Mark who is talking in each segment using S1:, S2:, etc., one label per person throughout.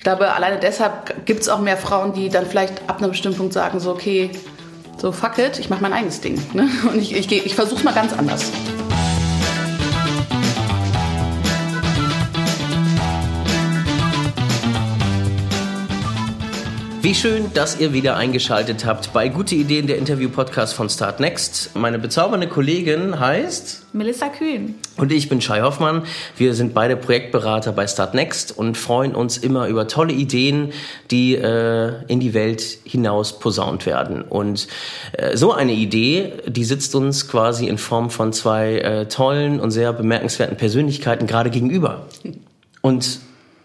S1: Ich glaube, alleine deshalb gibt es auch mehr Frauen, die dann vielleicht ab einem bestimmten Punkt sagen, so okay, so fuck it, ich mache mein eigenes Ding. Ne? Und ich, ich, ich versuche mal ganz anders.
S2: Wie schön, dass ihr wieder eingeschaltet habt bei Gute Ideen, der Interview-Podcast von Start Next. Meine bezaubernde Kollegin heißt
S3: Melissa Kühn.
S2: Und ich bin Shai Hoffmann. Wir sind beide Projektberater bei Start Next und freuen uns immer über tolle Ideen, die äh, in die Welt hinaus posaunt werden. Und äh, so eine Idee, die sitzt uns quasi in Form von zwei äh, tollen und sehr bemerkenswerten Persönlichkeiten gerade gegenüber. Und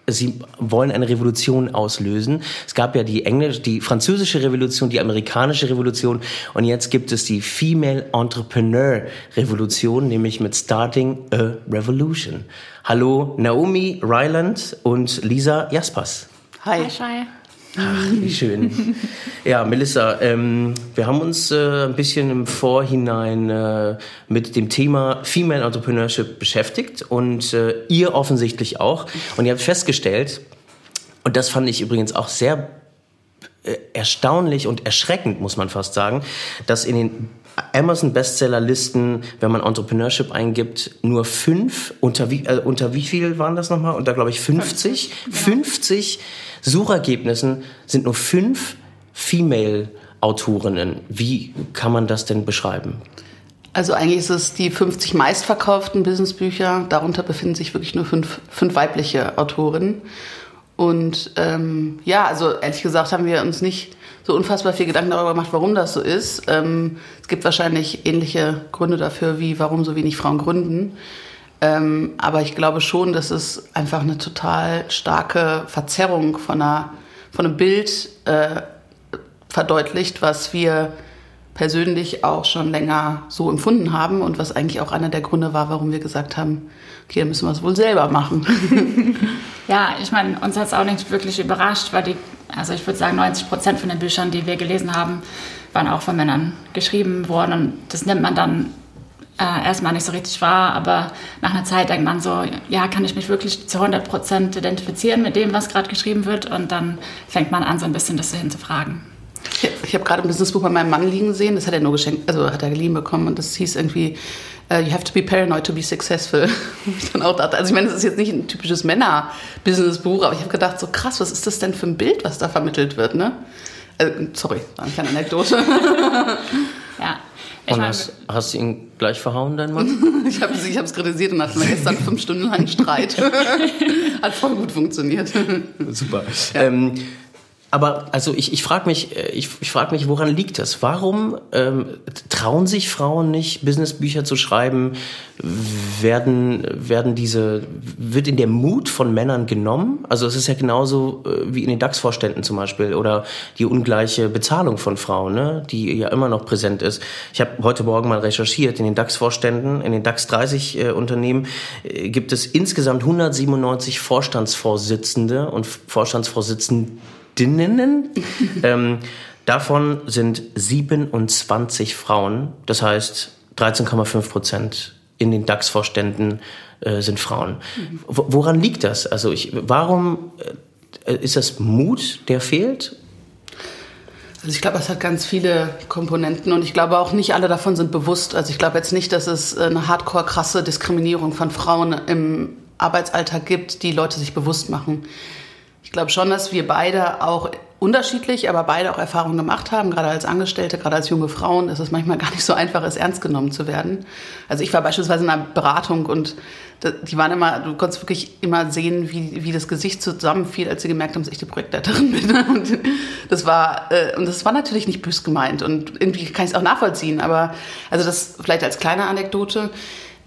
S2: sie wollen eine Revolution auslösen. Es gab ja die englische, die französische Revolution, die amerikanische Revolution und jetzt gibt es die Female Entrepreneur Revolution, nämlich mit Starting a Revolution. Hallo Naomi Ryland und Lisa Jaspers.
S3: Hi. Hi, Shai.
S2: Ach, wie schön. Ja, Melissa, ähm, wir haben uns äh, ein bisschen im Vorhinein äh, mit dem Thema Female Entrepreneurship beschäftigt und äh, ihr offensichtlich auch. Und ihr habt festgestellt, und das fand ich übrigens auch sehr äh, erstaunlich und erschreckend, muss man fast sagen, dass in den Amazon Bestsellerlisten, wenn man Entrepreneurship eingibt, nur fünf, unter wie, äh, unter wie viel waren das nochmal? Unter, glaube ich, 50? 50 Suchergebnissen sind nur fünf Female-Autorinnen. Wie kann man das denn beschreiben?
S1: Also eigentlich ist es die 50 meistverkauften Businessbücher. Darunter befinden sich wirklich nur fünf, fünf weibliche Autorinnen. Und ähm, ja, also ehrlich gesagt haben wir uns nicht so unfassbar viel Gedanken darüber gemacht, warum das so ist. Ähm, es gibt wahrscheinlich ähnliche Gründe dafür, wie warum so wenig Frauen gründen. Ähm, aber ich glaube schon, dass es einfach eine total starke Verzerrung von, einer, von einem Bild äh, verdeutlicht, was wir persönlich auch schon länger so empfunden haben und was eigentlich auch einer der Gründe war, warum wir gesagt haben, okay, dann müssen wir es wohl selber machen.
S3: ja, ich meine, uns hat es auch nicht wirklich überrascht, weil die, also ich würde sagen, 90 Prozent von den Büchern, die wir gelesen haben, waren auch von Männern geschrieben worden und das nimmt man dann äh, erstmal nicht so richtig wahr, aber nach einer Zeit denkt man so, ja, kann ich mich wirklich zu 100 Prozent identifizieren mit dem, was gerade geschrieben wird und dann fängt man an, so ein bisschen das hinzufragen.
S1: Ich, ich habe gerade ein Businessbuch bei meinem Mann liegen sehen, das hat er nur geschenkt, also hat er geliehen bekommen und das hieß irgendwie uh, You have to be paranoid to be successful. ich dann auch dachte, also ich meine, das ist jetzt nicht ein typisches Männer-Businessbuch, aber ich habe gedacht, so krass, was ist das denn für ein Bild, was da vermittelt wird, ne? Also, sorry, war eine kleine Anekdote.
S3: ja,
S2: und hast, hast, du ihn gleich verhauen, dein Mann?
S1: ich habe es kritisiert und hatten wir gestern fünf Stunden lang Streit. Hat voll gut funktioniert.
S2: Super. Ja. Ähm, aber also ich, ich frage mich, äh, ich, ich frag mich, woran liegt das? Warum ähm, trauen sich Frauen nicht, Businessbücher zu schreiben? Werden, werden diese, wird in der Mut von Männern genommen? Also es ist ja genauso äh, wie in den DAX-Vorständen zum Beispiel oder die ungleiche Bezahlung von Frauen, ne? die ja immer noch präsent ist. Ich habe heute Morgen mal recherchiert, in den DAX-Vorständen, in den DAX 30 äh, Unternehmen äh, gibt es insgesamt 197 Vorstandsvorsitzende und Vorstandsvorsitzenden Dinnen. ähm, davon sind 27 Frauen, das heißt 13,5 Prozent in den DAX-Vorständen äh, sind Frauen. Woran liegt das? Also ich, warum äh, ist das Mut, der fehlt?
S1: Also ich glaube, es hat ganz viele Komponenten und ich glaube auch nicht alle davon sind bewusst. Also ich glaube jetzt nicht, dass es eine hardcore krasse Diskriminierung von Frauen im Arbeitsalltag gibt, die Leute sich bewusst machen. Ich glaube schon, dass wir beide auch unterschiedlich, aber beide auch Erfahrungen gemacht haben, gerade als Angestellte, gerade als junge Frauen, dass es manchmal gar nicht so einfach ist, ernst genommen zu werden. Also ich war beispielsweise in einer Beratung und die waren immer, du konntest wirklich immer sehen, wie, wie das Gesicht zusammenfiel, als sie gemerkt haben, dass ich die Projektleiterin bin. Und das war, äh, und das war natürlich nicht bös gemeint und irgendwie kann ich es auch nachvollziehen, aber also das vielleicht als kleine Anekdote.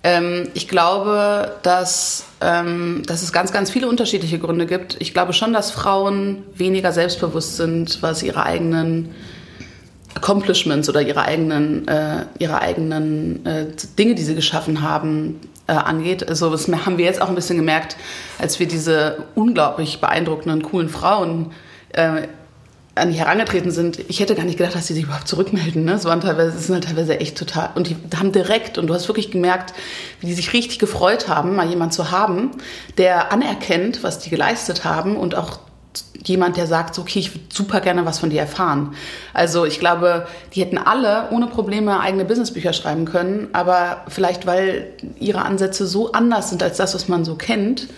S1: Ähm, ich glaube, dass, ähm, dass es ganz, ganz viele unterschiedliche Gründe gibt. Ich glaube schon, dass Frauen weniger selbstbewusst sind, was ihre eigenen Accomplishments oder ihre eigenen, äh, ihre eigenen äh, Dinge, die sie geschaffen haben, äh, angeht. Also das haben wir jetzt auch ein bisschen gemerkt, als wir diese unglaublich beeindruckenden, coolen Frauen äh, an die herangetreten sind, ich hätte gar nicht gedacht, dass sie sich überhaupt zurückmelden. Ne? Es waren teilweise, es sind halt teilweise echt total, und die haben direkt, und du hast wirklich gemerkt, wie die sich richtig gefreut haben, mal jemanden zu haben, der anerkennt, was die geleistet haben und auch jemand, der sagt, okay, ich würde super gerne was von dir erfahren. Also ich glaube, die hätten alle ohne Probleme eigene Businessbücher schreiben können, aber vielleicht, weil ihre Ansätze so anders sind als das, was man so kennt,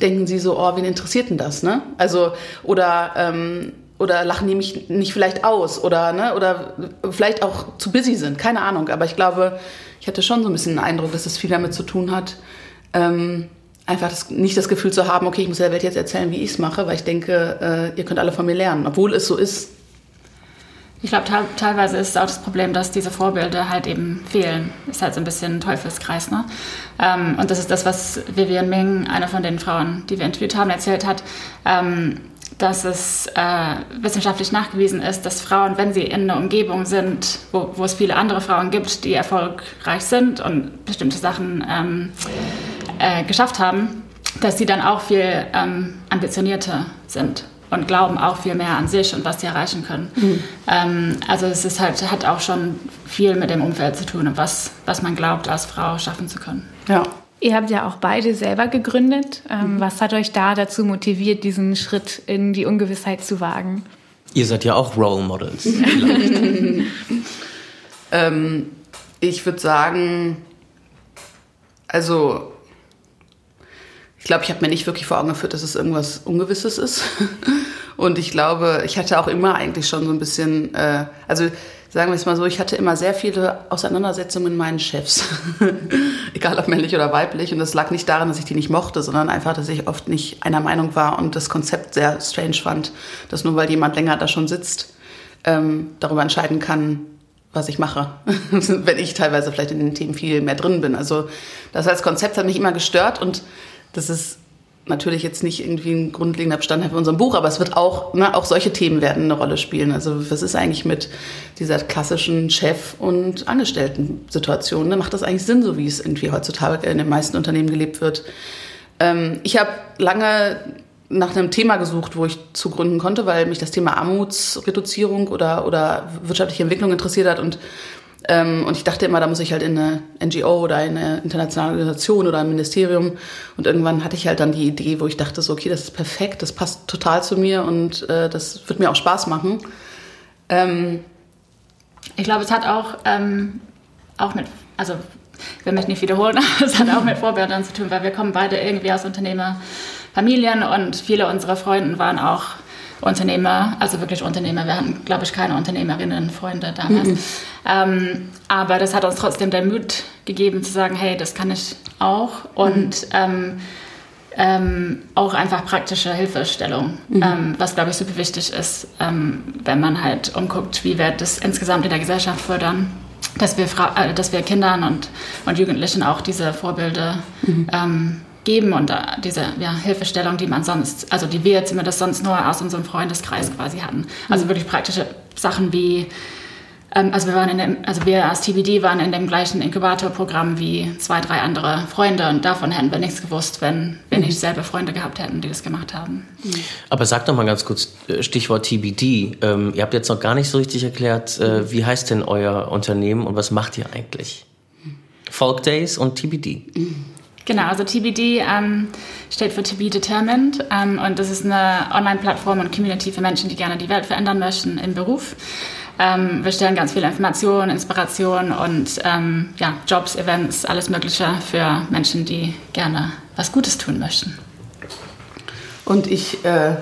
S1: denken sie so, oh, wen interessiert denn das, ne? Also, oder, ähm, oder lachen die mich nicht vielleicht aus oder, ne, oder vielleicht auch zu busy sind, keine Ahnung. Aber ich glaube, ich hatte schon so ein bisschen den Eindruck, dass es viel damit zu tun hat, ähm, einfach das, nicht das Gefühl zu haben, okay, ich muss der Welt jetzt erzählen, wie ich es mache, weil ich denke, äh, ihr könnt alle von mir lernen, obwohl es so ist.
S3: Ich glaube, teilweise ist auch das Problem, dass diese Vorbilder halt eben fehlen. Ist halt so ein bisschen ein Teufelskreis. Ne? Ähm, und das ist das, was Vivian Ming, eine von den Frauen, die wir interviewt haben, erzählt hat. Ähm, dass es äh, wissenschaftlich nachgewiesen ist, dass Frauen, wenn sie in einer Umgebung sind, wo, wo es viele andere Frauen gibt, die erfolgreich sind und bestimmte Sachen ähm, äh, geschafft haben, dass sie dann auch viel ähm, ambitionierter sind und glauben auch viel mehr an sich und was sie erreichen können. Mhm. Ähm, also es ist halt, hat auch schon viel mit dem Umfeld zu tun und was, was man glaubt, als Frau schaffen zu können.
S4: Ja. Ihr habt ja auch beide selber gegründet. Ähm, mhm. Was hat euch da dazu motiviert, diesen Schritt in die Ungewissheit zu wagen?
S2: Ihr seid ja auch Role Models.
S1: ähm, ich würde sagen, also ich glaube, ich habe mir nicht wirklich vor Augen geführt, dass es irgendwas Ungewisses ist. Und ich glaube, ich hatte auch immer eigentlich schon so ein bisschen, äh, also sagen wir es mal so, ich hatte immer sehr viele Auseinandersetzungen mit meinen Chefs. Egal ob männlich oder weiblich. Und das lag nicht daran, dass ich die nicht mochte, sondern einfach, dass ich oft nicht einer Meinung war und das Konzept sehr strange fand, dass nur weil jemand länger da schon sitzt, ähm, darüber entscheiden kann, was ich mache, wenn ich teilweise vielleicht in den Themen viel mehr drin bin. Also das als Konzept hat mich immer gestört und das ist natürlich jetzt nicht irgendwie ein grundlegender Bestandteil für unserem Buch, aber es wird auch, ne, auch solche Themen werden eine Rolle spielen. Also was ist eigentlich mit dieser klassischen Chef- und Angestellten-Situation? Ne? Macht das eigentlich Sinn, so wie es irgendwie heutzutage in den meisten Unternehmen gelebt wird? Ähm, ich habe lange nach einem Thema gesucht, wo ich zugründen konnte, weil mich das Thema Armutsreduzierung oder, oder wirtschaftliche Entwicklung interessiert hat und ähm, und ich dachte immer, da muss ich halt in eine NGO oder in eine internationale Organisation oder ein Ministerium. Und irgendwann hatte ich halt dann die Idee, wo ich dachte, so, okay, das ist perfekt, das passt total zu mir und äh, das wird mir auch Spaß machen. Ähm,
S3: ich glaube, es hat auch, ähm, auch mit, also will mich nicht wiederholen, aber es hat auch mit Vorbildern zu tun, weil wir kommen beide irgendwie aus Unternehmerfamilien und viele unserer Freunde waren auch Unternehmer, also wirklich Unternehmer. Wir hatten, glaube ich, keine Unternehmerinnen, Freunde damals. Mhm. Ähm, aber das hat uns trotzdem den Mut gegeben zu sagen, hey, das kann ich auch. Und mhm. ähm, ähm, auch einfach praktische Hilfestellung, mhm. Ähm, was, glaube ich, super wichtig ist, ähm, wenn man halt umguckt, wie wir das insgesamt in der Gesellschaft fördern. Dass wir, äh, dass wir Kindern und, und Jugendlichen auch diese Vorbilder mhm ähm, geben und diese ja, Hilfestellung, die man sonst, also die wir zumindest sonst nur aus unserem Freundeskreis quasi hatten. Also wirklich praktische Sachen wie, ähm, also wir waren in dem, also wir als TBD waren in dem gleichen Inkubatorprogramm wie zwei, drei andere Freunde und davon hätten wir nichts gewusst, wenn wir nicht mhm. selber Freunde gehabt hätten, die das gemacht haben.
S2: Aber sag doch mal ganz kurz, äh, Stichwort TBD. Ähm, ihr habt jetzt noch gar nicht so richtig erklärt, äh, wie heißt denn euer Unternehmen und was macht ihr eigentlich? Folk Days und TBD. Mhm.
S3: Genau, also TBD ähm, steht für To Be Determined ähm, und das ist eine Online-Plattform und Community für Menschen, die gerne die Welt verändern möchten im Beruf. Ähm, wir stellen ganz viele Informationen, Inspirationen und ähm, ja, Jobs, Events, alles Mögliche für Menschen, die gerne was Gutes tun möchten.
S1: Und ich äh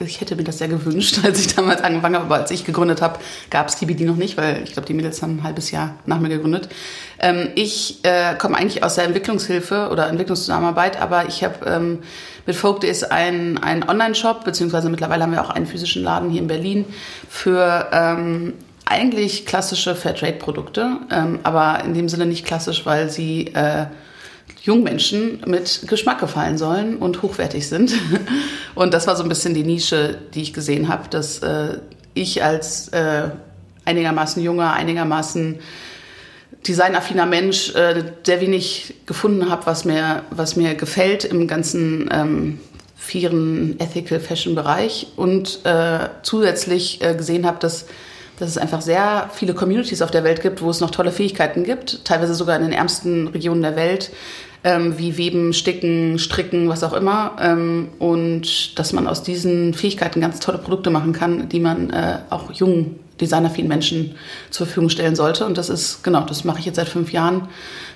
S1: ich hätte mir das sehr gewünscht, als ich damals angefangen habe, aber als ich gegründet habe, gab es TBD noch nicht, weil ich glaube, die Mädels haben ein halbes Jahr nach mir gegründet. Ähm, ich äh, komme eigentlich aus der Entwicklungshilfe oder Entwicklungszusammenarbeit, aber ich habe ähm, mit Folk Days einen, einen Online-Shop, beziehungsweise mittlerweile haben wir auch einen physischen Laden hier in Berlin für ähm, eigentlich klassische Fairtrade-Produkte, ähm, aber in dem Sinne nicht klassisch, weil sie äh, Jungmenschen mit Geschmack gefallen sollen und hochwertig sind. Und das war so ein bisschen die Nische, die ich gesehen habe, dass äh, ich als äh, einigermaßen junger, einigermaßen designaffiner Mensch äh, sehr wenig gefunden habe, was mir, was mir gefällt im ganzen ähm, vieren Ethical Fashion Bereich und äh, zusätzlich äh, gesehen habe, dass dass es einfach sehr viele Communities auf der Welt gibt, wo es noch tolle Fähigkeiten gibt, teilweise sogar in den ärmsten Regionen der Welt, ähm, wie Weben, Sticken, Stricken, was auch immer. Ähm, und dass man aus diesen Fähigkeiten ganz tolle Produkte machen kann, die man äh, auch jungen, designervielen Menschen zur Verfügung stellen sollte. Und das ist, genau, das mache ich jetzt seit fünf Jahren.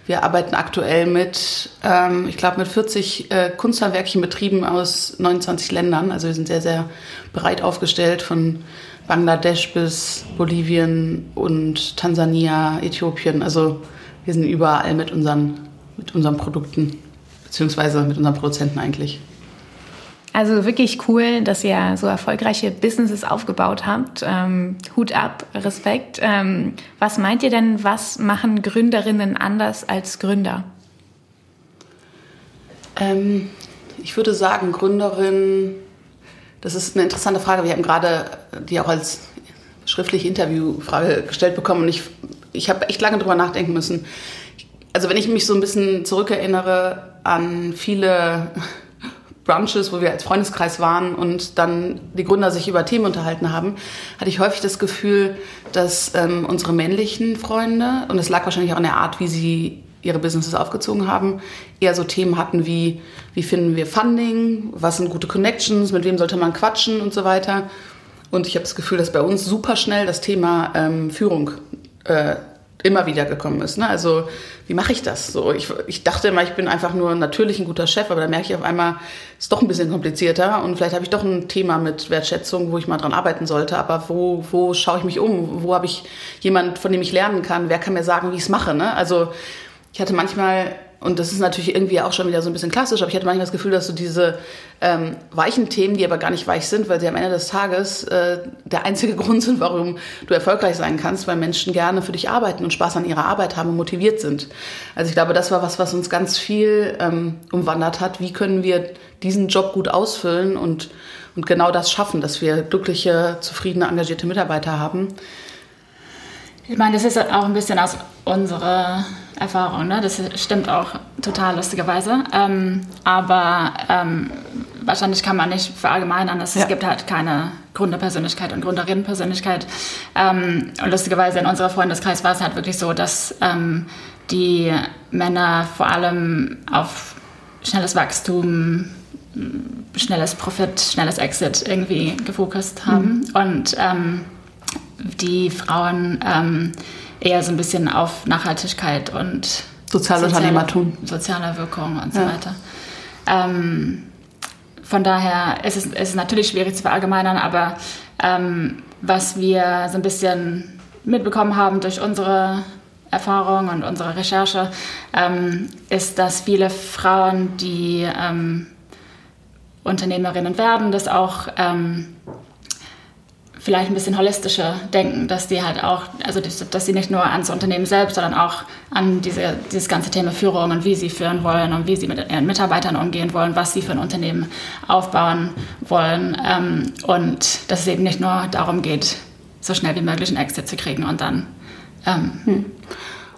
S1: Wir arbeiten aktuell mit, ähm, ich glaube, mit 40 äh, kunsthandwerklichen Betrieben aus 29 Ländern. Also wir sind sehr, sehr breit aufgestellt von Bangladesch bis Bolivien und Tansania, Äthiopien. Also wir sind überall mit unseren, mit unseren Produkten, beziehungsweise mit unseren Produzenten eigentlich.
S4: Also wirklich cool, dass ihr so erfolgreiche Businesses aufgebaut habt. Ähm, Hut ab, Respekt. Ähm, was meint ihr denn, was machen Gründerinnen anders als Gründer?
S1: Ähm, ich würde sagen, Gründerinnen, das ist eine interessante Frage. Wir haben gerade die auch als schriftliche Interviewfrage gestellt bekommen und ich, ich habe echt lange drüber nachdenken müssen. Also wenn ich mich so ein bisschen zurückerinnere an viele Brunches, wo wir als Freundeskreis waren und dann die Gründer sich über Themen unterhalten haben, hatte ich häufig das Gefühl, dass ähm, unsere männlichen Freunde, und es lag wahrscheinlich auch an der Art, wie sie ihre Businesses aufgezogen haben, eher so Themen hatten wie, wie finden wir Funding, was sind gute Connections, mit wem sollte man quatschen und so weiter. Und ich habe das Gefühl, dass bei uns super schnell das Thema ähm, Führung äh, immer wieder gekommen ist. Ne? Also wie mache ich das? So, ich, ich dachte immer, ich bin einfach nur natürlich ein guter Chef, aber da merke ich auf einmal, es ist doch ein bisschen komplizierter und vielleicht habe ich doch ein Thema mit Wertschätzung, wo ich mal dran arbeiten sollte. Aber wo, wo schaue ich mich um? Wo habe ich jemand, von dem ich lernen kann? Wer kann mir sagen, wie ich es mache? Ne? Also ich hatte manchmal und das ist natürlich irgendwie auch schon wieder so ein bisschen klassisch, aber ich hatte manchmal das Gefühl, dass so diese ähm, weichen Themen, die aber gar nicht weich sind, weil sie am Ende des Tages äh, der einzige Grund sind, warum du erfolgreich sein kannst, weil Menschen gerne für dich arbeiten und Spaß an ihrer Arbeit haben und motiviert sind. Also ich glaube, das war was, was uns ganz viel ähm, umwandert hat. Wie können wir diesen Job gut ausfüllen und, und genau das schaffen, dass wir glückliche, zufriedene, engagierte Mitarbeiter haben?
S3: Ich meine, das ist auch ein bisschen aus unserer Erfahrung, ne? das stimmt auch total lustigerweise. Ähm, aber ähm, wahrscheinlich kann man nicht verallgemeinern, dass ja. es gibt halt keine Gründerpersönlichkeit und Gründerinnenpersönlichkeit. Ähm, und lustigerweise in unserem Freundeskreis war es halt wirklich so, dass ähm, die Männer vor allem auf schnelles Wachstum, schnelles Profit, schnelles Exit irgendwie gefokust haben. Mhm. Und ähm, die Frauen ähm, eher so ein bisschen auf Nachhaltigkeit und
S1: Sozialunternehmertum.
S3: Soziale Wirkung und so ja. weiter. Ähm, von daher ist es, ist es natürlich schwierig zu verallgemeinern, aber ähm, was wir so ein bisschen mitbekommen haben durch unsere Erfahrung und unsere Recherche, ähm, ist, dass viele Frauen, die ähm, Unternehmerinnen werden, das auch ähm, vielleicht ein bisschen holistischer denken, dass die halt auch, also dass sie nicht nur ans Unternehmen selbst, sondern auch an diese, dieses ganze Thema Führung und wie sie führen wollen und wie sie mit ihren Mitarbeitern umgehen wollen, was sie für ein Unternehmen aufbauen wollen ähm, und dass es eben nicht nur darum geht, so schnell wie möglich einen Exit zu kriegen und dann ähm, hm.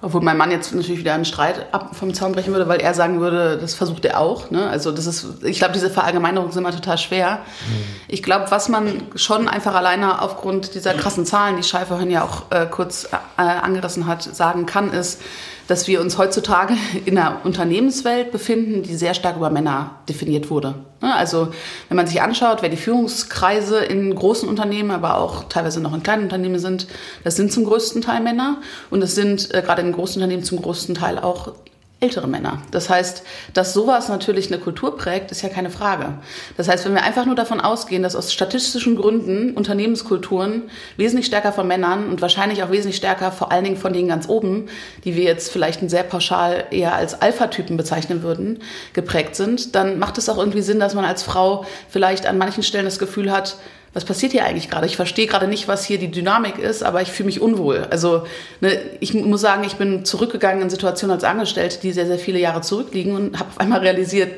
S1: Obwohl mein Mann jetzt natürlich wieder einen Streit vom Zaun brechen würde, weil er sagen würde, das versucht er auch. Ne? Also das ist, ich glaube, diese Verallgemeinerungen sind immer total schwer. Mhm. Ich glaube, was man schon einfach alleine aufgrund dieser krassen Zahlen, die Scheife ja auch äh, kurz äh, angerissen hat, sagen kann, ist, dass wir uns heutzutage in einer Unternehmenswelt befinden, die sehr stark über Männer definiert wurde. Ne? Also wenn man sich anschaut, wer die Führungskreise in großen Unternehmen, aber auch teilweise noch in kleinen Unternehmen sind, das sind zum größten Teil Männer und es sind äh, gerade in großen Unternehmen zum größten Teil auch ältere Männer. Das heißt, dass sowas natürlich eine Kultur prägt, ist ja keine Frage. Das heißt, wenn wir einfach nur davon ausgehen, dass aus statistischen Gründen Unternehmenskulturen wesentlich stärker von Männern und wahrscheinlich auch wesentlich stärker vor allen Dingen von denen ganz oben, die wir jetzt vielleicht sehr pauschal eher als Alpha-Typen bezeichnen würden, geprägt sind, dann macht es auch irgendwie Sinn, dass man als Frau vielleicht an manchen Stellen das Gefühl hat, was passiert hier eigentlich gerade? Ich verstehe gerade nicht, was hier die Dynamik ist, aber ich fühle mich unwohl. Also ne, ich muss sagen, ich bin zurückgegangen in Situationen als Angestellte, die sehr, sehr viele Jahre zurückliegen und habe auf einmal realisiert,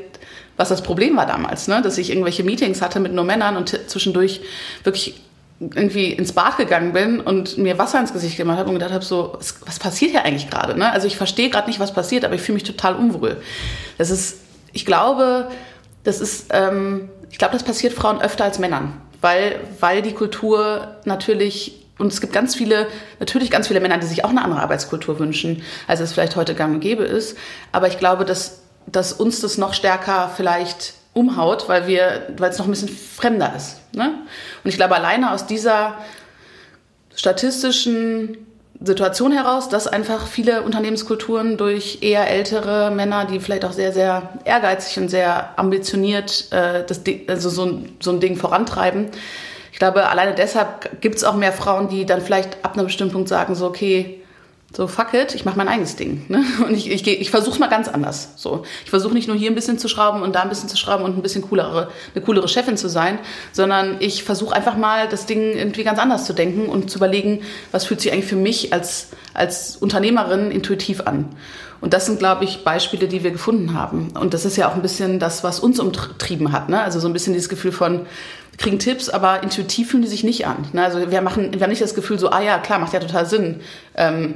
S1: was das Problem war damals, ne? dass ich irgendwelche Meetings hatte mit nur Männern und zwischendurch wirklich irgendwie ins Bad gegangen bin und mir Wasser ins Gesicht gemacht habe und gedacht habe, so, was, was passiert hier eigentlich gerade? Ne? Also ich verstehe gerade nicht, was passiert, aber ich fühle mich total unwohl. Das ist, ich glaube, das ist, ähm, ich glaube, das passiert Frauen öfter als Männern weil, weil die Kultur natürlich und es gibt ganz viele, natürlich ganz viele Männer, die sich auch eine andere Arbeitskultur wünschen, als es vielleicht heute gang und gäbe ist. Aber ich glaube, dass dass uns das noch stärker vielleicht umhaut, weil wir, weil es noch ein bisschen fremder ist. Ne? Und ich glaube, alleine aus dieser statistischen Situation heraus, dass einfach viele Unternehmenskulturen durch eher ältere Männer, die vielleicht auch sehr, sehr ehrgeizig und sehr ambitioniert äh, das, also so, so ein Ding vorantreiben. Ich glaube, alleine deshalb gibt es auch mehr Frauen, die dann vielleicht ab einem bestimmten Punkt sagen, so, okay, so fuck it, ich mache mein eigenes Ding. Ne? Und ich, ich, ich versuche es mal ganz anders. So, ich versuche nicht nur hier ein bisschen zu schrauben und da ein bisschen zu schrauben und ein bisschen coolere, eine coolere Chefin zu sein, sondern ich versuche einfach mal das Ding irgendwie ganz anders zu denken und zu überlegen, was fühlt sich eigentlich für mich als, als Unternehmerin intuitiv an. Und das sind, glaube ich, Beispiele, die wir gefunden haben. Und das ist ja auch ein bisschen das, was uns umtrieben hat. Ne? Also so ein bisschen dieses Gefühl von, wir kriegen Tipps, aber intuitiv fühlen die sich nicht an. Ne? Also wir, machen, wir haben nicht das Gefühl so, ah ja, klar, macht ja total Sinn. Ähm,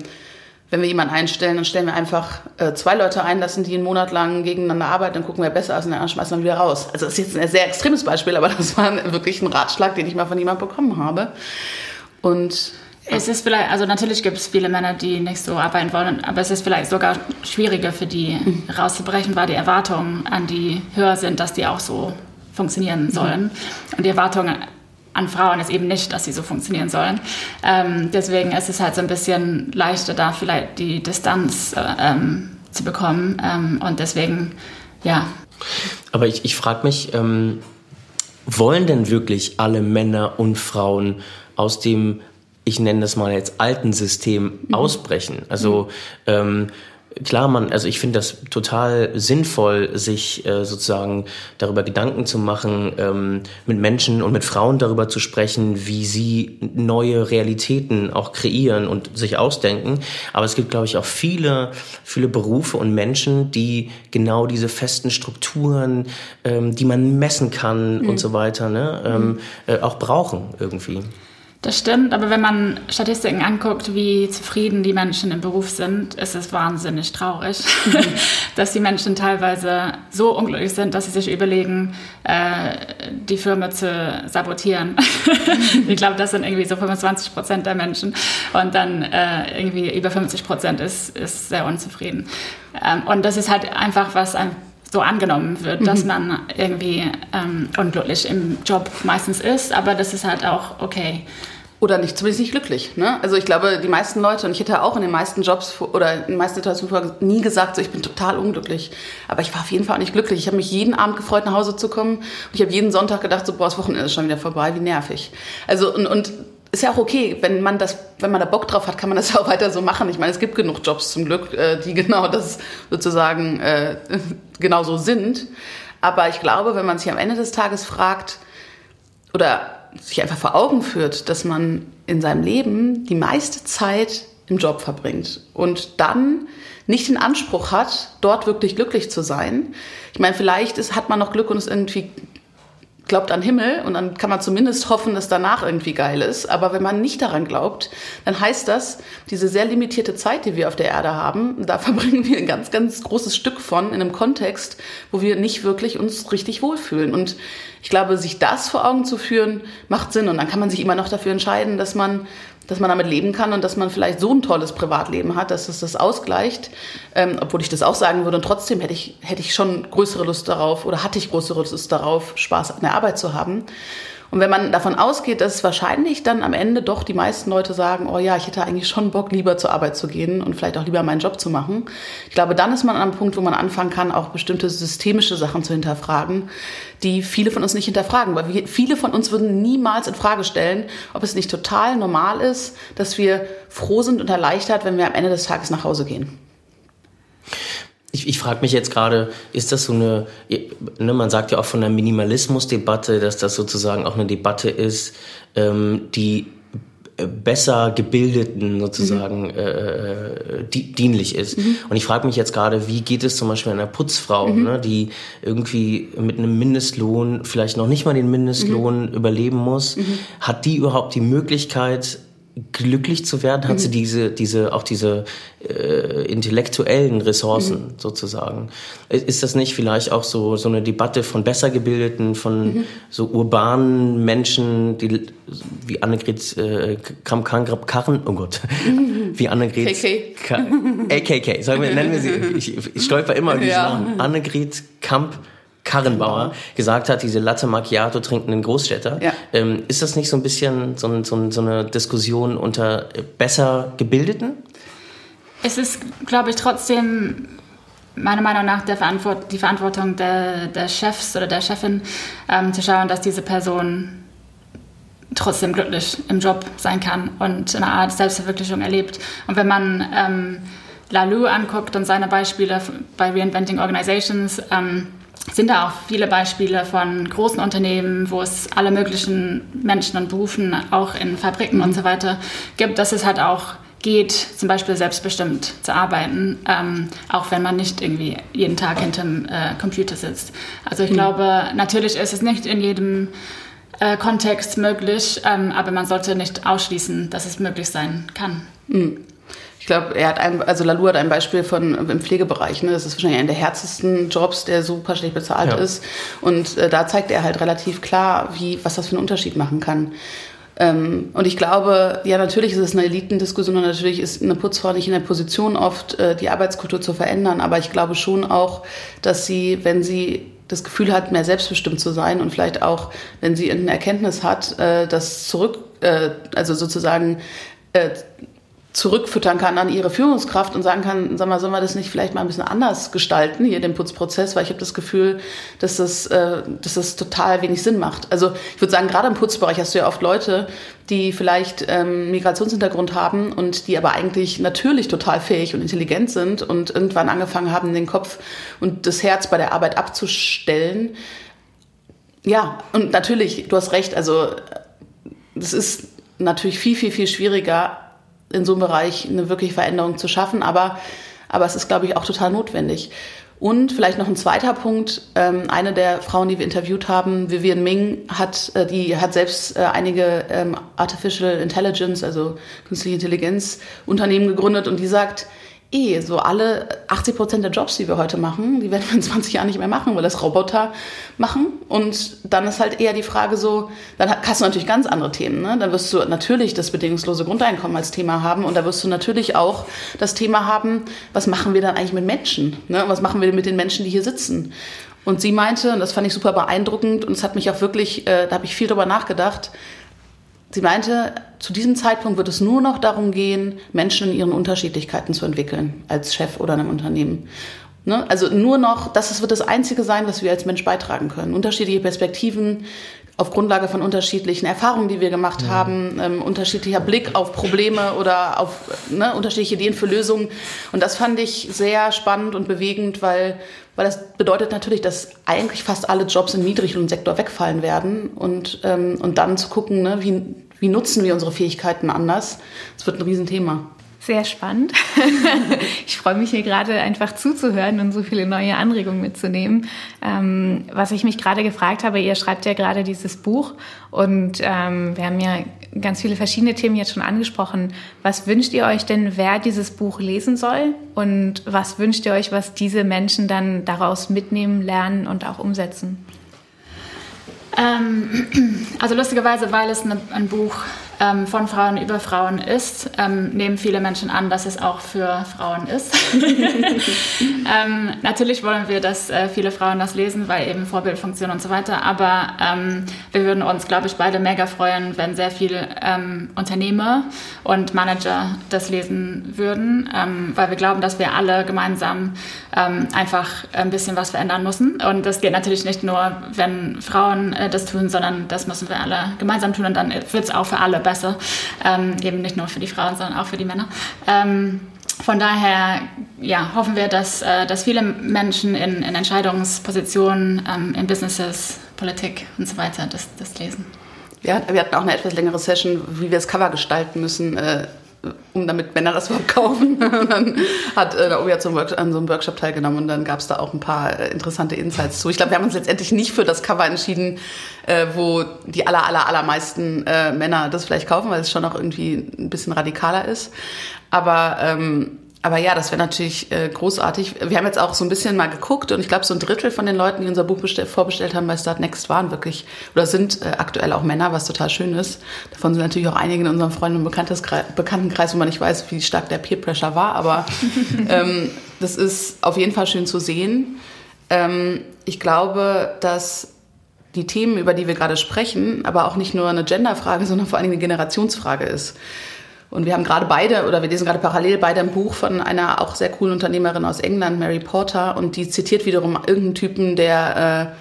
S1: wenn wir jemanden einstellen, dann stellen wir einfach äh, zwei Leute ein, lassen die einen Monat lang gegeneinander arbeiten, dann gucken wir besser aus und dann schmeißen wir wieder raus. Also das ist jetzt ein sehr extremes Beispiel, aber das war wirklich ein Ratschlag, den ich mal von jemandem bekommen habe. Und
S3: es ist vielleicht, also natürlich gibt es viele Männer, die nicht so arbeiten wollen, aber es ist vielleicht sogar schwieriger für die mhm. rauszubrechen, weil die Erwartungen an die höher sind, dass die auch so funktionieren sollen. Mhm. Und die Erwartungen an Frauen ist eben nicht, dass sie so funktionieren sollen. Ähm, deswegen ist es halt so ein bisschen leichter, da vielleicht die Distanz äh, ähm, zu bekommen. Ähm, und deswegen, ja.
S2: Aber ich, ich frage mich, ähm, wollen denn wirklich alle Männer und Frauen aus dem ich nenne das mal jetzt alten System mhm. ausbrechen. Also ähm, klar, man, also ich finde das total sinnvoll, sich äh, sozusagen darüber Gedanken zu machen, ähm, mit Menschen und mit Frauen darüber zu sprechen, wie sie neue Realitäten auch kreieren und sich ausdenken. Aber es gibt, glaube ich, auch viele, viele Berufe und Menschen, die genau diese festen Strukturen, ähm, die man messen kann mhm. und so weiter, ne, ähm, mhm. äh, auch brauchen irgendwie.
S3: Das stimmt, aber wenn man Statistiken anguckt, wie zufrieden die Menschen im Beruf sind, ist es wahnsinnig traurig, dass die Menschen teilweise so unglücklich sind, dass sie sich überlegen, äh, die Firma zu sabotieren. ich glaube, das sind irgendwie so 25 Prozent der Menschen und dann äh, irgendwie über 50 Prozent ist, ist sehr unzufrieden. Ähm, und das ist halt einfach was ein so angenommen wird, dass mhm. man irgendwie ähm, unglücklich im Job meistens ist, aber das ist halt auch okay.
S1: Oder nicht, zumindest nicht glücklich. Ne? Also ich glaube, die meisten Leute, und ich hätte auch in den meisten Jobs oder in den meisten Situationen nie gesagt, so, ich bin total unglücklich. Aber ich war auf jeden Fall nicht glücklich. Ich habe mich jeden Abend gefreut, nach Hause zu kommen. Und ich habe jeden Sonntag gedacht, so, boah, das Wochenende ist schon wieder vorbei, wie nervig. Also und, und ist ja auch okay, wenn man das, wenn man da Bock drauf hat, kann man das ja auch weiter so machen. Ich meine, es gibt genug Jobs zum Glück, äh, die genau das sozusagen äh, genau so sind. Aber ich glaube, wenn man sich am Ende des Tages fragt oder sich einfach vor Augen führt, dass man in seinem Leben die meiste Zeit im Job verbringt und dann nicht den Anspruch hat, dort wirklich glücklich zu sein. Ich meine, vielleicht ist, hat man noch Glück und ist irgendwie glaubt an Himmel und dann kann man zumindest hoffen, dass danach irgendwie geil ist. Aber wenn man nicht daran glaubt, dann heißt das, diese sehr limitierte Zeit, die wir auf der Erde haben, da verbringen wir ein ganz, ganz großes Stück von in einem Kontext, wo wir nicht wirklich uns richtig wohlfühlen. Und ich glaube, sich das vor Augen zu führen, macht Sinn. Und dann kann man sich immer noch dafür entscheiden, dass man dass man damit leben kann und dass man vielleicht so ein tolles Privatleben hat, dass es das ausgleicht. Ähm, obwohl ich das auch sagen würde und trotzdem hätte ich, hätte ich schon größere Lust darauf oder hatte ich größere Lust darauf, Spaß an der Arbeit zu haben. Und wenn man davon ausgeht, dass wahrscheinlich dann am Ende doch die meisten Leute sagen, oh ja, ich hätte eigentlich schon Bock, lieber zur Arbeit zu gehen und vielleicht auch lieber meinen Job zu machen. Ich glaube, dann ist man an einem Punkt, wo man anfangen kann, auch bestimmte systemische Sachen zu hinterfragen, die viele von uns nicht hinterfragen. Weil wir, viele von uns würden niemals in Frage stellen, ob es nicht total normal ist, dass wir froh sind und erleichtert, wenn wir am Ende des Tages nach Hause gehen.
S2: Ich, ich frage mich jetzt gerade, ist das so eine, ne, man sagt ja auch von der Minimalismusdebatte, dass das sozusagen auch eine Debatte ist, ähm, die äh, besser gebildeten sozusagen mhm. äh, die, dienlich ist. Mhm. Und ich frage mich jetzt gerade, wie geht es zum Beispiel einer Putzfrau, mhm. ne, die irgendwie mit einem Mindestlohn, vielleicht noch nicht mal den Mindestlohn mhm. überleben muss, mhm. hat die überhaupt die Möglichkeit, glücklich zu werden? Hat mhm. sie diese, diese, auch diese äh, intellektuellen Ressourcen mhm. sozusagen? Ist das nicht vielleicht auch so, so eine Debatte von besser gebildeten, von mhm. so urbanen Menschen, die wie Annegret äh, Kramp-Karren, oh Gott, mhm. wie Annegret KK. AKK, sagen wir, nennen wir sie, ich, ich stolper immer diesen ja. Namen, Annegret Kamp Karrenbauer gesagt hat, diese Latte Macchiato trinkenden Großstädter. Ja. Ähm, ist das nicht so ein bisschen so, so, so eine Diskussion unter besser Gebildeten?
S3: Es ist, glaube ich, trotzdem meiner Meinung nach der Verantwort die Verantwortung der, der Chefs oder der Chefin, ähm, zu schauen, dass diese Person trotzdem glücklich im Job sein kann und eine Art Selbstverwirklichung erlebt. Und wenn man ähm, Lalou anguckt und seine Beispiele bei Reinventing Organizations, ähm, sind da auch viele Beispiele von großen Unternehmen, wo es alle möglichen Menschen und Berufen, auch in Fabriken mhm. und so weiter, gibt, dass es halt auch geht, zum Beispiel selbstbestimmt zu arbeiten, ähm, auch wenn man nicht irgendwie jeden Tag hinterm äh, Computer sitzt. Also ich mhm. glaube, natürlich ist es nicht in jedem äh, Kontext möglich, ähm, aber man sollte nicht ausschließen, dass es möglich sein kann.
S1: Mhm. Ich glaube, er hat ein, also Lalu hat ein Beispiel von im Pflegebereich. Ne? Das ist wahrscheinlich einer der härtesten Jobs, der super schlecht bezahlt ja. ist. Und äh, da zeigt er halt relativ klar, wie was das für einen Unterschied machen kann. Ähm, und ich glaube, ja, natürlich ist es eine Elitendiskussion und natürlich ist eine Putzfrau nicht in der Position, oft äh, die Arbeitskultur zu verändern. Aber ich glaube schon auch, dass sie, wenn sie das Gefühl hat, mehr selbstbestimmt zu sein und vielleicht auch, wenn sie eine Erkenntnis hat, äh, das zurück, äh, also sozusagen äh, zurückfüttern kann an ihre Führungskraft und sagen kann, sag mal, sollen wir das nicht vielleicht mal ein bisschen anders gestalten, hier den Putzprozess, weil ich habe das Gefühl, dass das, äh, dass das total wenig Sinn macht. Also ich würde sagen, gerade im Putzbereich hast du ja oft Leute, die vielleicht ähm, Migrationshintergrund haben und die aber eigentlich natürlich total fähig und intelligent sind und irgendwann angefangen haben, den Kopf und das Herz bei der Arbeit abzustellen. Ja, und natürlich, du hast recht, also das ist natürlich viel, viel, viel schwieriger, in so einem Bereich eine wirkliche Veränderung zu schaffen. Aber, aber es ist, glaube ich, auch total notwendig. Und vielleicht noch ein zweiter Punkt. Ähm, eine der Frauen, die wir interviewt haben, Vivian Ming, hat, äh, die hat selbst äh, einige ähm, Artificial Intelligence, also künstliche Intelligenz Unternehmen gegründet und die sagt, eh so alle 80 Prozent der Jobs, die wir heute machen, die werden wir in 20 Jahren nicht mehr machen, weil das Roboter machen. Und dann ist halt eher die Frage so, dann hast du natürlich ganz andere Themen. Ne? Dann wirst du natürlich das bedingungslose Grundeinkommen als Thema haben und da wirst du natürlich auch das Thema haben, was machen wir dann eigentlich mit Menschen? Ne? Was machen wir mit den Menschen, die hier sitzen? Und sie meinte, und das fand ich super beeindruckend und es hat mich auch wirklich, äh, da habe ich viel drüber nachgedacht, Sie meinte, zu diesem Zeitpunkt wird es nur noch darum gehen, Menschen in ihren Unterschiedlichkeiten zu entwickeln, als Chef oder in einem Unternehmen. Ne? Also nur noch, das wird das Einzige sein, was wir als Mensch beitragen können. Unterschiedliche Perspektiven auf Grundlage von unterschiedlichen Erfahrungen, die wir gemacht ja. haben, ähm, unterschiedlicher Blick auf Probleme oder auf ne, unterschiedliche Ideen für Lösungen. Und das fand ich sehr spannend und bewegend, weil, weil das bedeutet natürlich, dass eigentlich fast alle Jobs im Niedriglohnsektor wegfallen werden und, ähm, und dann zu gucken, ne, wie, wie nutzen wir unsere Fähigkeiten anders? Das wird ein Riesenthema.
S4: Sehr spannend. ich freue mich hier gerade einfach zuzuhören und so viele neue Anregungen mitzunehmen. Ähm, was ich mich gerade gefragt habe, ihr schreibt ja gerade dieses Buch und ähm, wir haben ja ganz viele verschiedene Themen jetzt schon angesprochen. Was wünscht ihr euch denn, wer dieses Buch lesen soll? Und was wünscht ihr euch, was diese Menschen dann daraus mitnehmen, lernen und auch umsetzen?
S3: Ähm, also lustigerweise, weil es eine, ein Buch ähm, von Frauen über Frauen ist, ähm, nehmen viele Menschen an, dass es auch für Frauen ist. ähm, natürlich wollen wir, dass äh, viele Frauen das lesen, weil eben Vorbildfunktion und so weiter. Aber ähm, wir würden uns, glaube ich, beide mega freuen, wenn sehr viele ähm, Unternehmer und Manager das lesen würden, ähm, weil wir glauben, dass wir alle gemeinsam einfach ein bisschen was verändern müssen. Und das geht natürlich nicht nur, wenn Frauen äh, das tun, sondern das müssen wir alle gemeinsam tun und dann wird es auch für alle besser. Ähm, eben nicht nur für die Frauen, sondern auch für die Männer. Ähm, von daher ja, hoffen wir, dass, äh, dass viele Menschen in, in Entscheidungspositionen, ähm, in Businesses, Politik und so weiter das, das lesen.
S1: Wir hatten auch eine etwas längere Session, wie wir das Cover gestalten müssen. Äh, um damit Männer das überhaupt kaufen. Und dann hat äh, Naomi hat so an so einem Workshop teilgenommen und dann gab es da auch ein paar äh, interessante Insights zu. Ich glaube, wir haben uns letztendlich nicht für das Cover entschieden, äh, wo die aller, aller, allermeisten äh, Männer das vielleicht kaufen, weil es schon auch irgendwie ein bisschen radikaler ist. Aber ähm, aber ja, das wäre natürlich äh, großartig. Wir haben jetzt auch so ein bisschen mal geguckt und ich glaube, so ein Drittel von den Leuten, die unser Buch bestell, vorbestellt haben bei Start Next, waren wirklich oder sind äh, aktuell auch Männer, was total schön ist. Davon sind natürlich auch einige in unserem Freund- und Bekanntenkreis, wo man nicht weiß, wie stark der Peer Pressure war. Aber ähm, das ist auf jeden Fall schön zu sehen. Ähm, ich glaube, dass die Themen, über die wir gerade sprechen, aber auch nicht nur eine Genderfrage, sondern vor allen Dingen eine Generationsfrage ist. Und wir haben gerade beide, oder wir lesen gerade parallel beide ein Buch von einer auch sehr coolen Unternehmerin aus England, Mary Porter, und die zitiert wiederum irgendeinen Typen, der,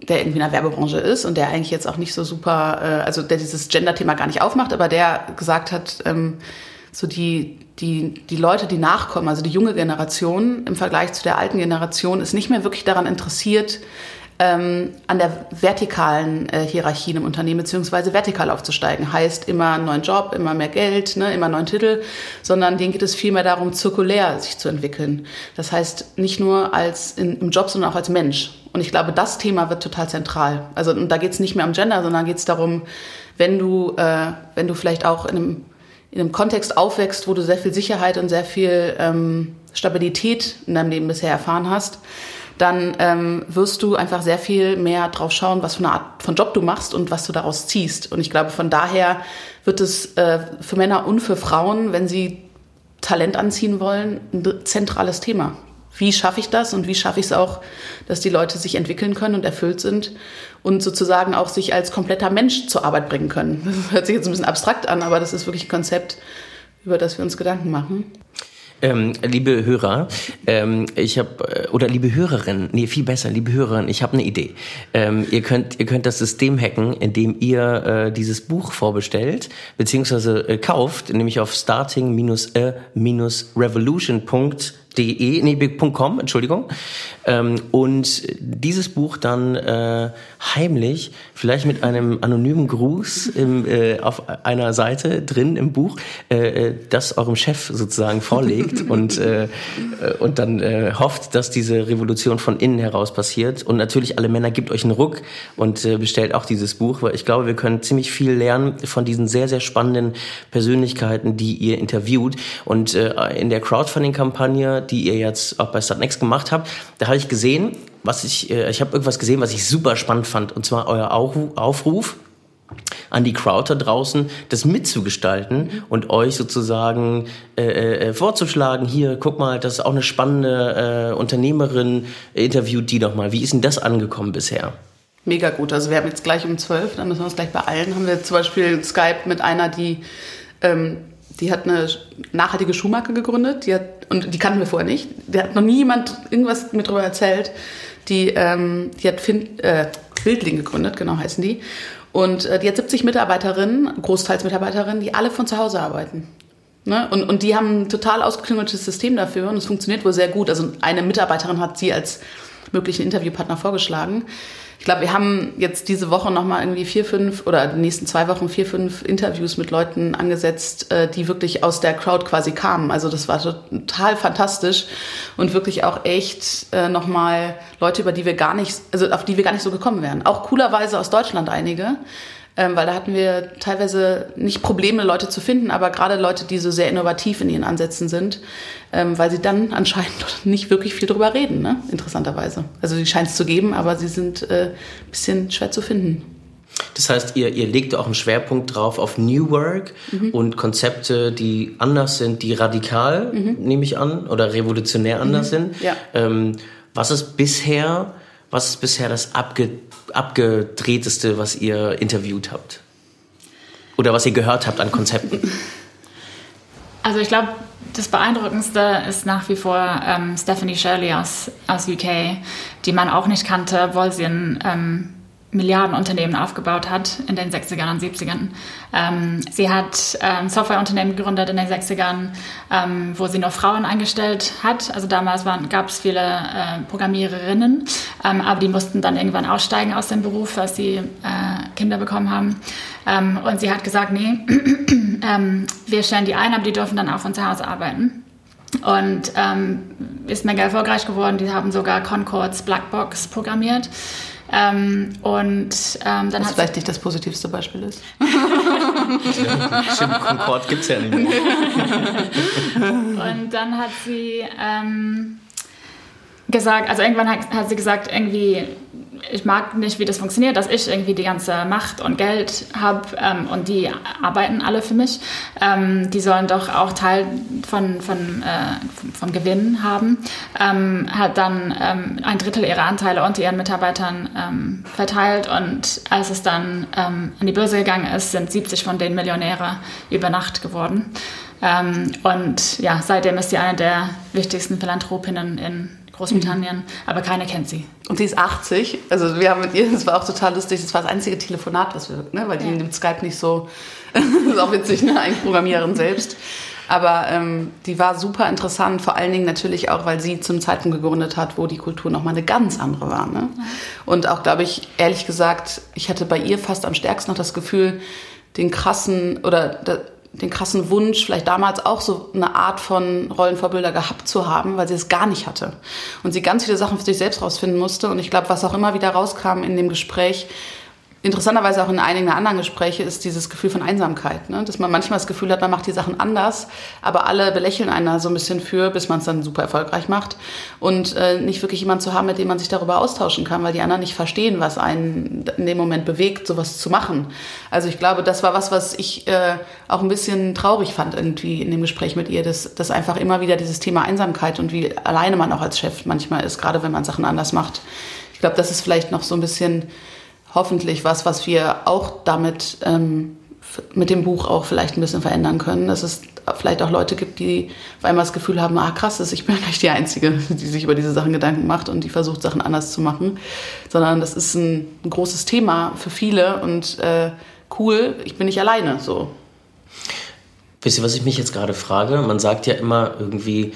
S1: äh, der irgendwie in der Werbebranche ist und der eigentlich jetzt auch nicht so super, äh, also der dieses Gender-Thema gar nicht aufmacht, aber der gesagt hat, ähm, so die, die, die Leute, die nachkommen, also die junge Generation im Vergleich zu der alten Generation, ist nicht mehr wirklich daran interessiert, ähm, an der vertikalen äh, Hierarchie im Unternehmen beziehungsweise vertikal aufzusteigen. Heißt immer einen neuen Job, immer mehr Geld, ne, immer einen neuen Titel, sondern denen geht es vielmehr darum, zirkulär sich zu entwickeln. Das heißt, nicht nur als in, im Job, sondern auch als Mensch. Und ich glaube, das Thema wird total zentral. Also und da geht es nicht mehr um Gender, sondern geht es darum, wenn du, äh, wenn du vielleicht auch in einem, in einem Kontext aufwächst, wo du sehr viel Sicherheit und sehr viel ähm, Stabilität in deinem Leben bisher erfahren hast, dann ähm, wirst du einfach sehr viel mehr drauf schauen, was für eine Art von Job du machst und was du daraus ziehst. Und ich glaube, von daher wird es äh, für Männer und für Frauen, wenn sie Talent anziehen wollen, ein zentrales Thema. Wie schaffe ich das und wie schaffe ich es auch, dass die Leute sich entwickeln können und erfüllt sind und sozusagen auch sich als kompletter Mensch zur Arbeit bringen können? Das hört sich jetzt ein bisschen abstrakt an, aber das ist wirklich ein Konzept, über das wir uns Gedanken machen.
S2: Ähm, liebe Hörer, ähm, ich habe äh, oder liebe Hörerinnen, nee, viel besser, liebe Hörerinnen, ich habe eine Idee. Ähm, ihr könnt ihr könnt das System hacken, indem ihr äh, dieses Buch vorbestellt beziehungsweise äh, kauft, nämlich auf starting-a-revolution.de de, nee, .com, Entschuldigung. Ähm, und dieses Buch dann äh, heimlich, vielleicht mit einem anonymen Gruß im, äh, auf einer Seite drin im Buch, äh, äh das eurem Chef sozusagen vorlegt und, äh, äh, und dann äh, hofft, dass diese Revolution von innen heraus passiert. Und natürlich alle Männer gibt euch einen Ruck und äh, bestellt auch dieses Buch, weil ich glaube, wir können ziemlich viel lernen von diesen sehr, sehr spannenden Persönlichkeiten, die ihr interviewt. Und äh, in der Crowdfunding-Kampagne die ihr jetzt auch bei Startnext gemacht habt, da habe ich gesehen, was ich, äh, ich habe irgendwas gesehen, was ich super spannend fand, und zwar euer Aufruf an die Crowd da draußen, das mitzugestalten und euch sozusagen äh, äh, vorzuschlagen, hier, guck mal, das ist auch eine spannende äh, Unternehmerin, interviewt die doch mal. Wie ist denn das angekommen bisher?
S1: Mega gut. Also wir haben jetzt gleich um zwölf, dann müssen wir uns gleich beeilen, haben wir zum Beispiel Skype mit einer, die ähm, die hat eine nachhaltige Schuhmarke gegründet, die hat, und die kannten wir vorher nicht. Da hat noch nie jemand irgendwas mit drüber erzählt. Die, ähm, die hat fin äh, Wildling gegründet, genau heißen die. Und äh, die hat 70 Mitarbeiterinnen, großteils Mitarbeiterinnen, die alle von zu Hause arbeiten. Ne? Und, und die haben ein total ausgeklüngeltes System dafür und es funktioniert wohl sehr gut. Also eine Mitarbeiterin hat sie als möglichen Interviewpartner vorgeschlagen ich glaube, wir haben jetzt diese Woche nochmal irgendwie vier, fünf oder die nächsten zwei Wochen vier, fünf Interviews mit Leuten angesetzt, äh, die wirklich aus der Crowd quasi kamen. Also das war total fantastisch und wirklich auch echt äh, nochmal Leute, über die wir gar nicht, also auf die wir gar nicht so gekommen wären. Auch coolerweise aus Deutschland einige ähm, weil da hatten wir teilweise nicht Probleme, Leute zu finden, aber gerade Leute, die so sehr innovativ in ihren Ansätzen sind, ähm, weil sie dann anscheinend nicht wirklich viel drüber reden, ne? interessanterweise. Also sie scheint es zu geben, aber sie sind äh, ein bisschen schwer zu finden.
S2: Das heißt, ihr, ihr legt auch einen Schwerpunkt drauf auf New Work mhm. und Konzepte, die anders sind, die radikal, mhm. nehme ich an, oder revolutionär anders mhm. sind. Ja. Ähm, was ist bisher, was ist bisher das abge abgedrehteste, was ihr interviewt habt? Oder was ihr gehört habt an Konzepten?
S3: Also ich glaube, das Beeindruckendste ist nach wie vor ähm, Stephanie Shirley aus, aus UK, die man auch nicht kannte, obwohl sie ein ähm, Milliardenunternehmen aufgebaut hat in den 60ern und 70ern. Ähm, sie hat ähm, Softwareunternehmen gegründet in den 60ern, ähm, wo sie nur Frauen eingestellt hat. Also damals gab es viele äh, Programmiererinnen, ähm, aber die mussten dann irgendwann aussteigen aus dem Beruf, als sie äh, Kinder bekommen haben. Ähm, und sie hat gesagt, nee, ähm, wir stellen die ein, aber die dürfen dann auch von zu Hause arbeiten. Und ist mega erfolgreich geworden. Die haben sogar Concords Blackbox programmiert. Ähm, und ähm, dann
S1: Was vielleicht nicht das positivste Beispiel ist.
S2: stimmt, Concord gibt es ja nicht mehr.
S3: und dann hat sie ähm, gesagt, also irgendwann hat, hat sie gesagt, irgendwie ich mag nicht, wie das funktioniert, dass ich irgendwie die ganze Macht und Geld habe ähm, und die arbeiten alle für mich. Ähm, die sollen doch auch Teil von, von, äh, vom Gewinn haben. Ähm, hat dann ähm, ein Drittel ihrer Anteile unter ihren Mitarbeitern ähm, verteilt und als es dann ähm, an die Börse gegangen ist, sind 70 von denen Millionäre über Nacht geworden. und ja, seitdem ist sie eine der wichtigsten Philanthropinnen in Großbritannien, mhm. aber keiner kennt sie.
S1: Und sie ist 80. Also wir haben mit ihr, das war auch total lustig, das war das einzige Telefonat, was wir, ne, weil die ja. nimmt Skype nicht so, das ist auch witzig, ne, eigentlich Programmiererin selbst. Aber ähm, die war super interessant, vor allen Dingen natürlich auch, weil sie zum Zeitpunkt gegründet hat, wo die Kultur nochmal eine ganz andere war. Ne? Ja. Und auch, glaube ich, ehrlich gesagt, ich hatte bei ihr fast am stärksten noch das Gefühl, den krassen oder den krassen Wunsch, vielleicht damals auch so eine Art von Rollenvorbilder gehabt zu haben, weil sie es gar nicht hatte. Und sie ganz viele Sachen für sich selbst rausfinden musste. Und ich glaube, was auch immer wieder rauskam in dem Gespräch, interessanterweise auch in einigen anderen Gesprächen ist dieses Gefühl von Einsamkeit, ne? dass man manchmal das Gefühl hat, man macht die Sachen anders, aber alle belächeln einen da so ein bisschen für, bis man es dann super erfolgreich macht und äh, nicht wirklich jemand zu haben, mit dem man sich darüber austauschen kann, weil die anderen nicht verstehen, was einen in dem Moment bewegt, sowas zu machen. Also ich glaube, das war was, was ich äh, auch ein bisschen traurig fand irgendwie in dem Gespräch mit ihr, dass, dass einfach immer wieder dieses Thema Einsamkeit und wie alleine man auch als Chef manchmal ist, gerade wenn man Sachen anders macht. Ich glaube, das ist vielleicht noch so ein bisschen hoffentlich was, was wir auch damit ähm, mit dem Buch auch vielleicht ein bisschen verändern können. Dass es vielleicht auch Leute gibt, die auf einmal das Gefühl haben, ah krass, ich bin nicht die Einzige, die sich über diese Sachen Gedanken macht und die versucht, Sachen anders zu machen. Sondern das ist ein, ein großes Thema für viele und äh, cool, ich bin nicht alleine so.
S2: Wisst ihr, was ich mich jetzt gerade frage? Man sagt ja immer irgendwie,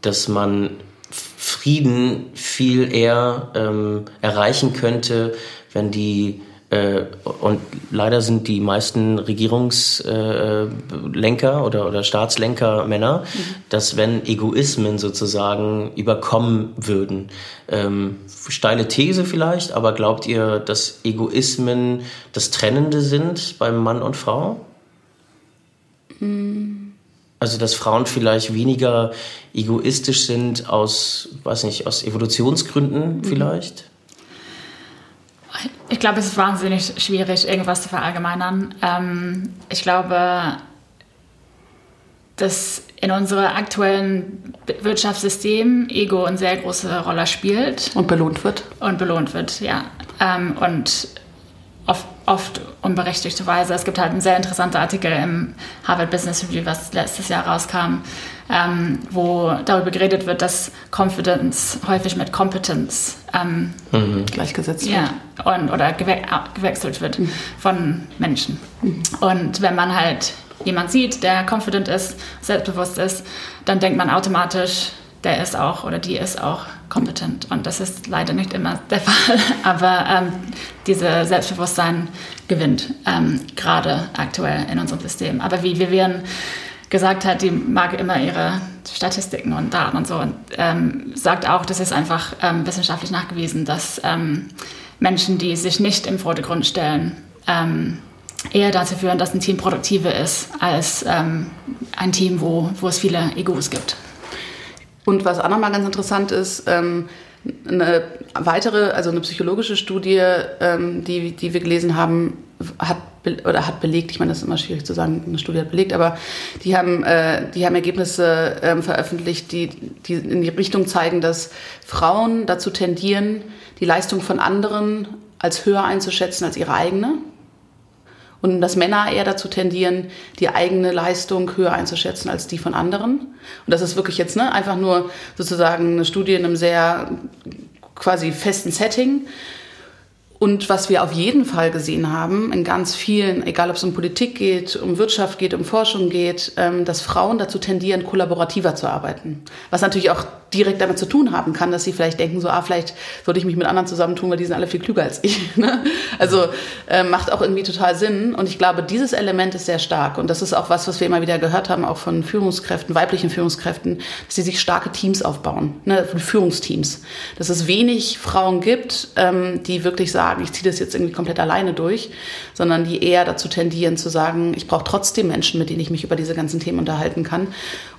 S2: dass man Frieden viel eher ähm, erreichen könnte, wenn die äh, und leider sind die meisten Regierungslenker äh, oder, oder Staatslenker Männer, mhm. dass wenn Egoismen sozusagen überkommen würden. Ähm, steile These vielleicht, aber glaubt ihr, dass Egoismen das Trennende sind beim Mann und Frau? Mhm. Also dass Frauen vielleicht weniger egoistisch sind aus, weiß nicht, aus Evolutionsgründen mhm. vielleicht?
S3: Ich glaube, es ist wahnsinnig schwierig, irgendwas zu verallgemeinern. Ähm, ich glaube, dass in unserem aktuellen Wirtschaftssystem Ego eine sehr große Rolle spielt.
S1: Und belohnt wird.
S3: Und belohnt wird, ja. Ähm, und oft, oft unberechtigterweise. Es gibt halt einen sehr interessanten Artikel im Harvard Business Review, was letztes Jahr rauskam, ähm, wo darüber geredet wird, dass Confidence häufig mit Competence ähm,
S1: mhm. gleichgesetzt
S3: ja, wird. Und, oder gewe gewechselt wird mhm. von Menschen. Mhm. Und wenn man halt jemand sieht, der confident ist, selbstbewusst ist, dann denkt man automatisch, der ist auch oder die ist auch kompetent. Und das ist leider nicht immer der Fall. Aber ähm, dieses Selbstbewusstsein gewinnt ähm, gerade aktuell in unserem System. Aber wie Vivian gesagt hat, die mag immer ihre Statistiken und Daten und so und ähm, sagt auch, das ist einfach ähm, wissenschaftlich nachgewiesen, dass ähm, Menschen, die sich nicht im Vordergrund stellen, ähm, eher dazu führen, dass ein Team produktiver ist als ein Team, wo, wo es viele Egos gibt.
S1: Und was auch nochmal ganz interessant ist, ähm, eine weitere, also eine psychologische Studie, ähm, die, die wir gelesen haben, hat oder hat belegt, ich meine, das ist immer schwierig zu sagen, eine Studie hat belegt, aber die haben, äh, die haben Ergebnisse ähm, veröffentlicht, die, die in die Richtung zeigen, dass Frauen dazu tendieren, die Leistung von anderen als höher einzuschätzen als ihre eigene und dass Männer eher dazu tendieren, die eigene Leistung höher einzuschätzen als die von anderen. Und das ist wirklich jetzt ne, einfach nur sozusagen eine Studie in einem sehr quasi festen Setting. Und was wir auf jeden Fall gesehen haben, in ganz vielen, egal ob es um Politik geht, um Wirtschaft geht, um Forschung geht, ähm, dass Frauen dazu tendieren, kollaborativer zu arbeiten. Was natürlich auch direkt damit zu tun haben kann, dass sie vielleicht denken, so, ah, vielleicht würde ich mich mit anderen zusammentun, weil die sind alle viel klüger als ich. Ne? Also äh, macht auch irgendwie total Sinn. Und ich glaube, dieses Element ist sehr stark. Und das ist auch was, was wir immer wieder gehört haben, auch von Führungskräften, weiblichen Führungskräften, dass sie sich starke Teams aufbauen, ne? Führungsteams. Dass es wenig Frauen gibt, ähm, die wirklich sagen, ich ziehe das jetzt irgendwie komplett alleine durch, sondern die eher dazu tendieren zu sagen, ich brauche trotzdem Menschen, mit denen ich mich über diese ganzen Themen unterhalten kann.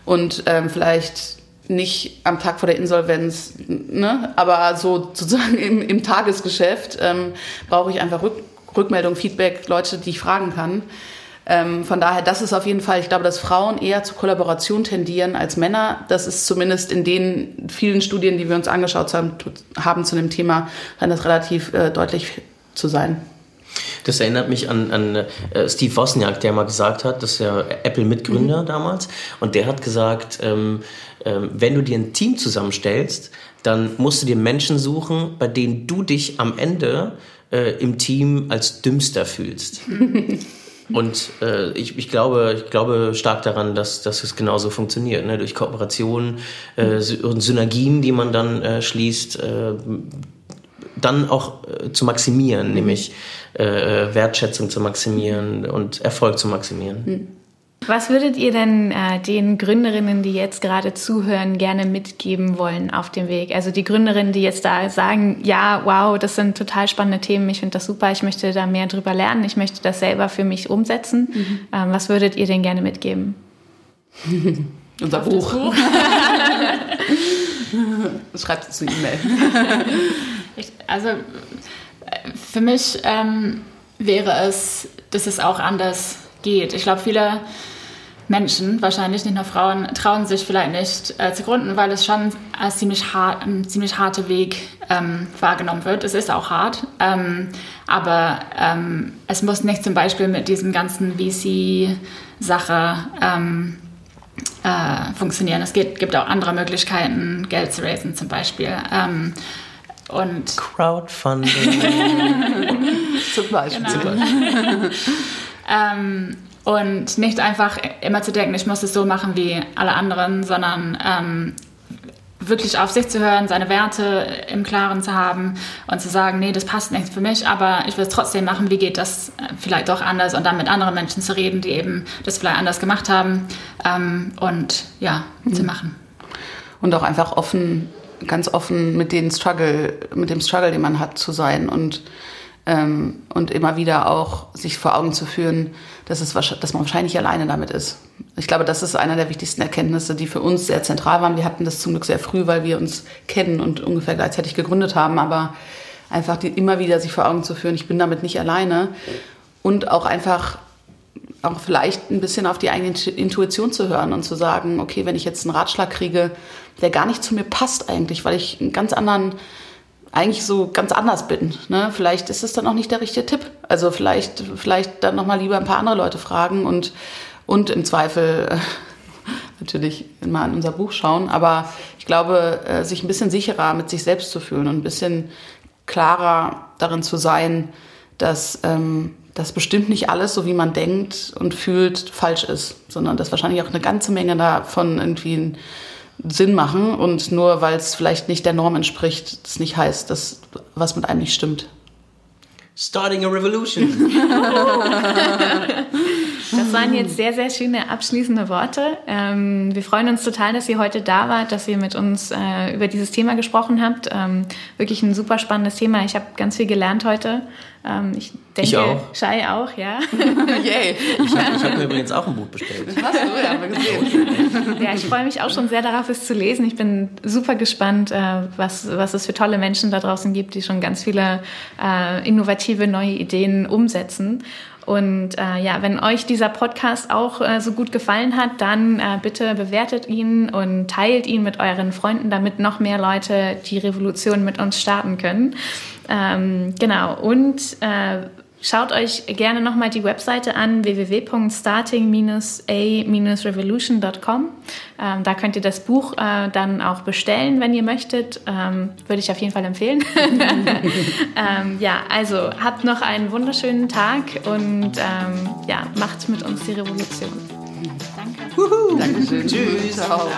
S1: Und ähm, vielleicht nicht am Tag vor der Insolvenz, ne? aber so sozusagen im, im Tagesgeschäft ähm, brauche ich einfach Rück, Rückmeldung, Feedback, Leute, die ich fragen kann. Ähm, von daher, das ist auf jeden Fall, ich glaube, dass Frauen eher zur Kollaboration tendieren als Männer. Das ist zumindest in den vielen Studien, die wir uns angeschaut haben, haben zu dem Thema, scheint das relativ äh, deutlich zu sein.
S2: Das erinnert mich an, an äh, Steve Wozniak, der mal gesagt hat, das ist ja Apple-Mitgründer mhm. damals, und der hat gesagt, ähm, ähm, wenn du dir ein Team zusammenstellst, dann musst du dir Menschen suchen, bei denen du dich am Ende äh, im Team als dümmster fühlst. Und äh, ich, ich, glaube, ich glaube stark daran, dass, dass es genauso funktioniert. Ne? Durch Kooperation äh, und Synergien, die man dann äh, schließt, äh, dann auch äh, zu maximieren, mhm. nämlich äh, Wertschätzung zu maximieren und Erfolg zu maximieren. Mhm.
S4: Was würdet ihr denn äh, den Gründerinnen, die jetzt gerade zuhören, gerne mitgeben wollen auf dem Weg? Also die Gründerinnen, die jetzt da sagen, ja, wow, das sind total spannende Themen, ich finde das super, ich möchte da mehr drüber lernen, ich möchte das selber für mich umsetzen. Mhm. Ähm, was würdet ihr denn gerne mitgeben?
S1: Unser Buch. Buch. Schreibt es eine E-Mail.
S3: Also für mich ähm, wäre es, dass es auch anders geht. Ich glaube, viele Menschen, wahrscheinlich nicht nur Frauen, trauen sich vielleicht nicht äh, zu gründen, weil es schon als ziemlich hart, ein ziemlich harter Weg ähm, wahrgenommen wird. Es ist auch hart, ähm, aber ähm, es muss nicht zum Beispiel mit diesem ganzen VC-Sache ähm, äh, funktionieren. Es geht, gibt auch andere Möglichkeiten, Geld zu raisen zum Beispiel. Und
S2: Crowdfunding.
S1: zum Beispiel. Genau. Zum Beispiel.
S3: ähm, und nicht einfach immer zu denken, ich muss es so machen wie alle anderen, sondern ähm, wirklich auf sich zu hören, seine Werte im Klaren zu haben und zu sagen, nee, das passt nicht für mich, aber ich will es trotzdem machen, wie geht das äh, vielleicht doch anders und dann mit anderen Menschen zu reden, die eben das vielleicht anders gemacht haben ähm, und ja, mhm. zu machen.
S1: Und auch einfach offen, ganz offen mit den Struggle, mit dem Struggle, den man hat, zu sein und ähm, und immer wieder auch sich vor Augen zu führen, dass, es, dass man wahrscheinlich alleine damit ist. Ich glaube, das ist einer der wichtigsten Erkenntnisse, die für uns sehr zentral waren. Wir hatten das zum Glück sehr früh, weil wir uns kennen und ungefähr gleichzeitig gegründet haben, aber einfach die, immer wieder sich vor Augen zu führen, ich bin damit nicht alleine und auch einfach auch vielleicht ein bisschen auf die eigene Intuition zu hören und zu sagen, okay, wenn ich jetzt einen Ratschlag kriege, der gar nicht zu mir passt eigentlich, weil ich einen ganz anderen eigentlich so ganz anders bin. Ne? Vielleicht ist es dann auch nicht der richtige Tipp. Also vielleicht, vielleicht dann nochmal lieber ein paar andere Leute fragen und, und im Zweifel äh, natürlich mal in unser Buch schauen. Aber ich glaube, äh, sich ein bisschen sicherer mit sich selbst zu fühlen und ein bisschen klarer darin zu sein, dass, ähm, dass bestimmt nicht alles, so wie man denkt und fühlt, falsch ist, sondern dass wahrscheinlich auch eine ganze Menge davon irgendwie Sinn machen und nur weil es vielleicht nicht der Norm entspricht, das nicht heißt, dass was mit einem nicht stimmt.
S2: Starting a revolution.
S4: Das waren jetzt sehr, sehr schöne abschließende Worte. Ähm, wir freuen uns total, dass ihr heute da wart, dass ihr mit uns äh, über dieses Thema gesprochen habt. Ähm, wirklich ein super spannendes Thema. Ich habe ganz viel gelernt heute. Ähm, ich denke,
S2: ich auch.
S4: Shai auch, ja.
S2: Yay. Ich habe hab mir übrigens auch ein Buch bestellt.
S1: Hast du? Ja, haben gesehen.
S4: ja, ich freue mich auch schon sehr darauf, es zu lesen. Ich bin super gespannt, äh, was, was es für tolle Menschen da draußen gibt, die schon ganz viele äh, innovative neue Ideen umsetzen. Und äh, ja, wenn euch dieser Podcast auch äh, so gut gefallen hat, dann äh, bitte bewertet ihn und teilt ihn mit euren Freunden, damit noch mehr Leute die Revolution mit uns starten können. Ähm, genau. Und äh, Schaut euch gerne nochmal die Webseite an, www.starting-a-revolution.com. Ähm, da könnt ihr das Buch äh, dann auch bestellen, wenn ihr möchtet. Ähm, würde ich auf jeden Fall empfehlen. ähm, ja, also habt noch einen wunderschönen Tag und ähm, ja, macht mit uns die Revolution.
S3: Danke.
S1: Dankeschön. Tschüss. Ciao. Ciao.